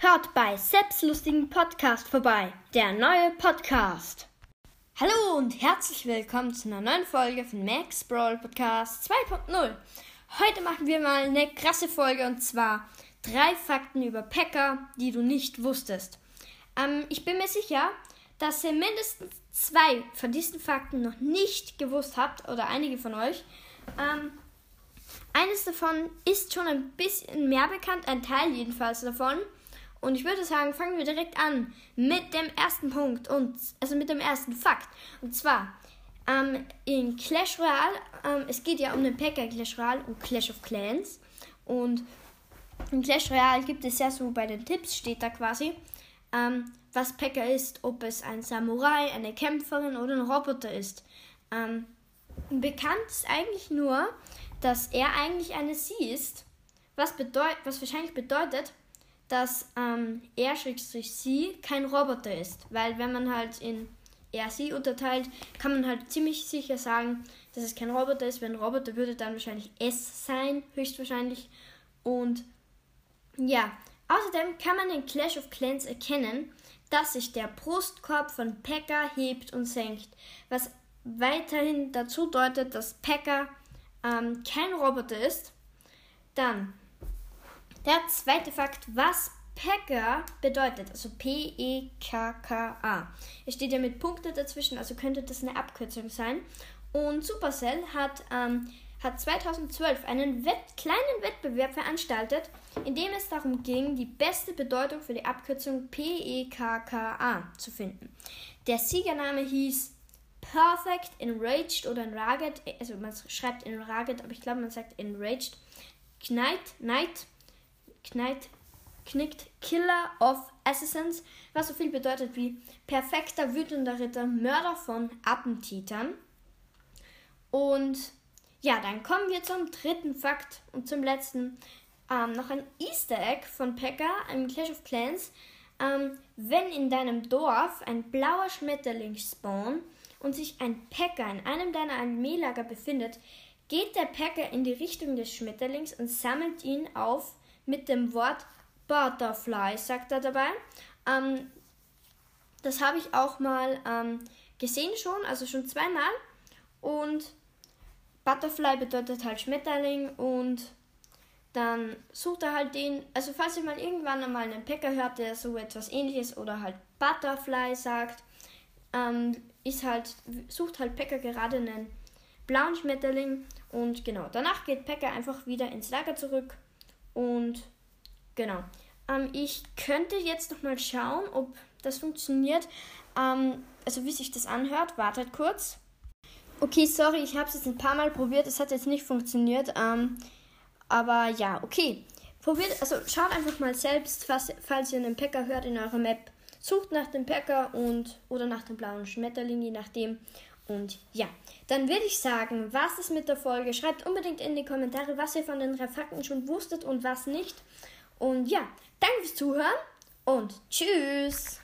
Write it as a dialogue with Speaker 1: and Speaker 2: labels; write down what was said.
Speaker 1: Hört bei Selbstlustigen Podcast vorbei, der neue Podcast. Hallo und herzlich willkommen zu einer neuen Folge von Max Brawl Podcast 2.0. Heute machen wir mal eine krasse Folge und zwar drei Fakten über Packer, die du nicht wusstest. Ähm, ich bin mir sicher, dass ihr mindestens zwei von diesen Fakten noch nicht gewusst habt oder einige von euch. Ähm, eines davon ist schon ein bisschen mehr bekannt, ein Teil jedenfalls davon. Und ich würde sagen, fangen wir direkt an mit dem ersten Punkt und also mit dem ersten Fakt. Und zwar ähm, in Clash Royale, ähm, es geht ja um den Packer Clash Royale und Clash of Clans. Und in Clash Royale gibt es ja so bei den Tipps steht da quasi, ähm, was Packer ist, ob es ein Samurai, eine Kämpferin oder ein Roboter ist. Ähm, bekannt ist eigentlich nur, dass er eigentlich eine Sie ist, was, bedeut was wahrscheinlich bedeutet, dass ähm, er sie kein Roboter ist. Weil wenn man halt in er sie unterteilt, kann man halt ziemlich sicher sagen, dass es kein Roboter ist. Wenn Roboter würde dann wahrscheinlich es sein, höchstwahrscheinlich. Und ja, außerdem kann man in Clash of Clans erkennen, dass sich der Brustkorb von Pekka hebt und senkt, was weiterhin dazu deutet, dass Pekka ähm, kein Roboter ist. Dann der zweite Fakt, was Pekka bedeutet, also P-E-K-K-A. Es steht ja mit Punkten dazwischen, also könnte das eine Abkürzung sein. Und Supercell hat, ähm, hat 2012 einen Wett kleinen Wettbewerb veranstaltet, in dem es darum ging, die beste Bedeutung für die Abkürzung P-E-K-K-A zu finden. Der Siegername hieß Perfect Enraged oder Enraged, also man schreibt Enraged, aber ich glaube man sagt Enraged. Knight, Knight Knight, knickt Killer of Assassins, was so viel bedeutet wie perfekter wütender Ritter, Mörder von Attentätern. Und ja, dann kommen wir zum dritten Fakt und zum letzten. Ähm, noch ein Easter Egg von Pekka im Clash of Clans. Ähm, wenn in deinem Dorf ein blauer Schmetterling spawnt und sich ein Packer in einem deiner Armeelager befindet, geht der Packer in die Richtung des Schmetterlings und sammelt ihn auf mit dem Wort Butterfly, sagt er dabei. Ähm, das habe ich auch mal ähm, gesehen schon, also schon zweimal. Und Butterfly bedeutet halt Schmetterling und dann sucht er halt den, also falls ihr mal irgendwann einmal einen Packer hört, der so etwas ähnliches oder halt Butterfly sagt, ähm, ist halt, sucht halt Packer gerade einen blauen Schmetterling und genau, danach geht Packer einfach wieder ins Lager zurück und genau. Ähm, ich könnte jetzt noch mal schauen, ob das funktioniert. Ähm, also wie sich das anhört. Wartet kurz. Okay, sorry, ich habe es jetzt ein paar Mal probiert. Es hat jetzt nicht funktioniert. Ähm, aber ja, okay. Probiert, also schaut einfach mal selbst, falls, falls ihr einen Packer hört in eurer Map. Sucht nach dem Packer und oder nach dem blauen Schmetterling, je nachdem. Und ja, dann würde ich sagen, was ist mit der Folge? Schreibt unbedingt in die Kommentare, was ihr von den drei Fakten schon wusstet und was nicht. Und ja, danke fürs Zuhören und tschüss.